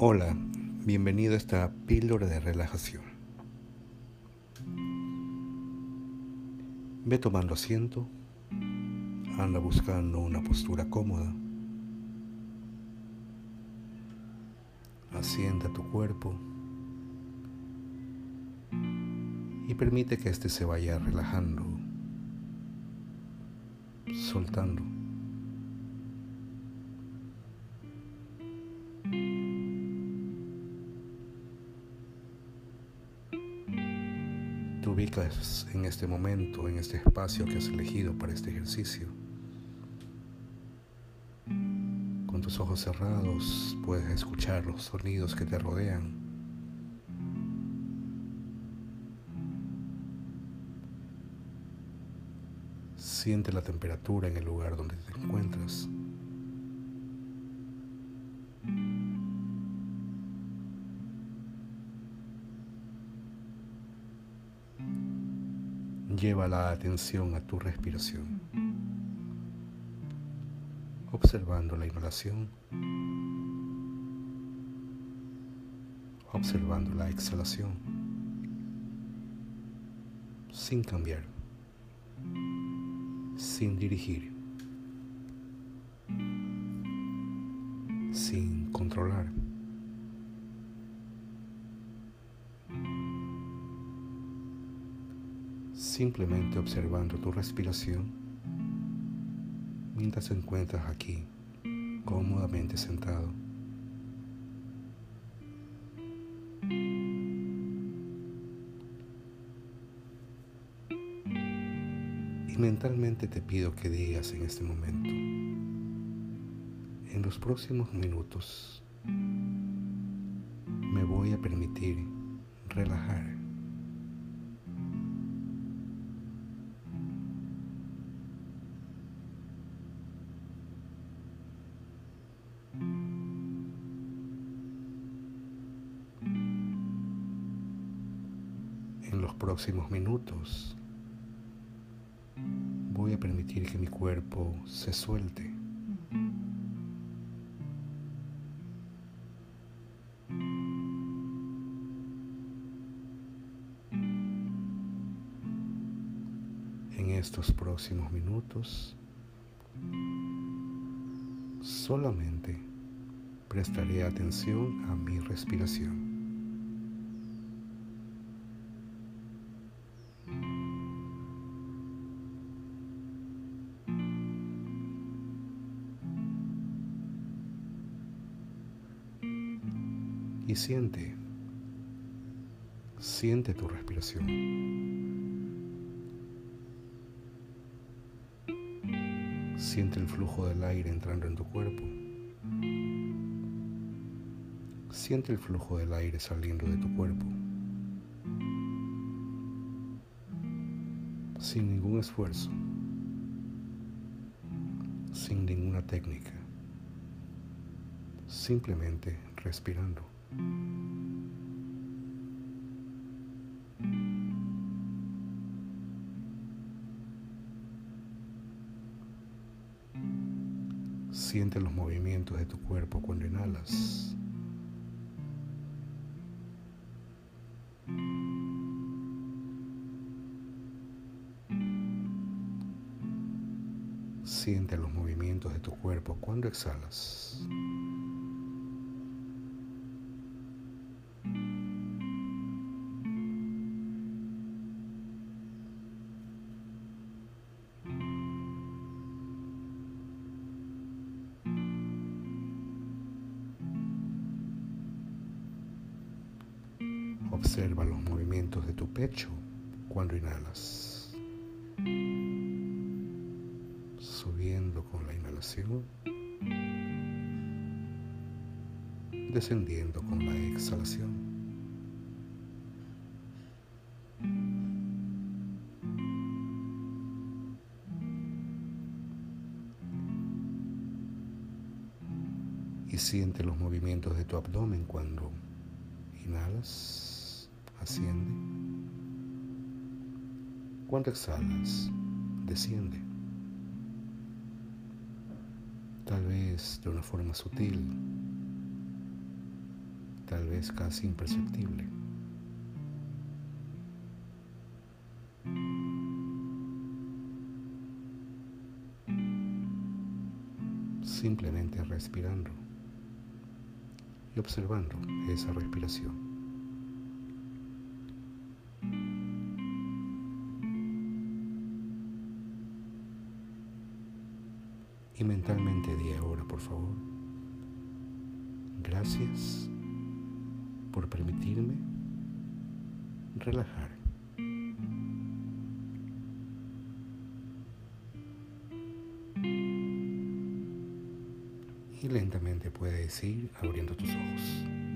Hola, bienvenido a esta píldora de relajación. Ve tomando asiento, anda buscando una postura cómoda. Asienta tu cuerpo y permite que éste se vaya relajando, soltando. Ubicas en este momento, en este espacio que has elegido para este ejercicio. Con tus ojos cerrados puedes escuchar los sonidos que te rodean. Siente la temperatura en el lugar donde te encuentras. Lleva la atención a tu respiración, observando la inhalación, observando la exhalación, sin cambiar. Sin dirigir, sin controlar. Simplemente observando tu respiración mientras te encuentras aquí, cómodamente sentado. mentalmente te pido que digas en este momento, en los próximos minutos, me voy a permitir relajar. Los próximos minutos, voy a permitir que mi cuerpo se suelte. En estos próximos minutos, solamente prestaré atención a mi respiración. Y siente, siente tu respiración. Siente el flujo del aire entrando en tu cuerpo. Siente el flujo del aire saliendo de tu cuerpo. Sin ningún esfuerzo. Sin ninguna técnica. Simplemente respirando. Siente los movimientos de tu cuerpo cuando inhalas. Siente los movimientos de tu cuerpo cuando exhalas. Observa los movimientos de tu pecho cuando inhalas. Subiendo con la inhalación. Descendiendo con la exhalación. Y siente los movimientos de tu abdomen cuando inhalas asciende. Cuando exhalas, desciende. Tal vez de una forma sutil, tal vez casi imperceptible. Simplemente respirando y observando esa respiración. Y mentalmente di ahora, por favor. Gracias por permitirme relajar. Y lentamente puedes ir abriendo tus ojos.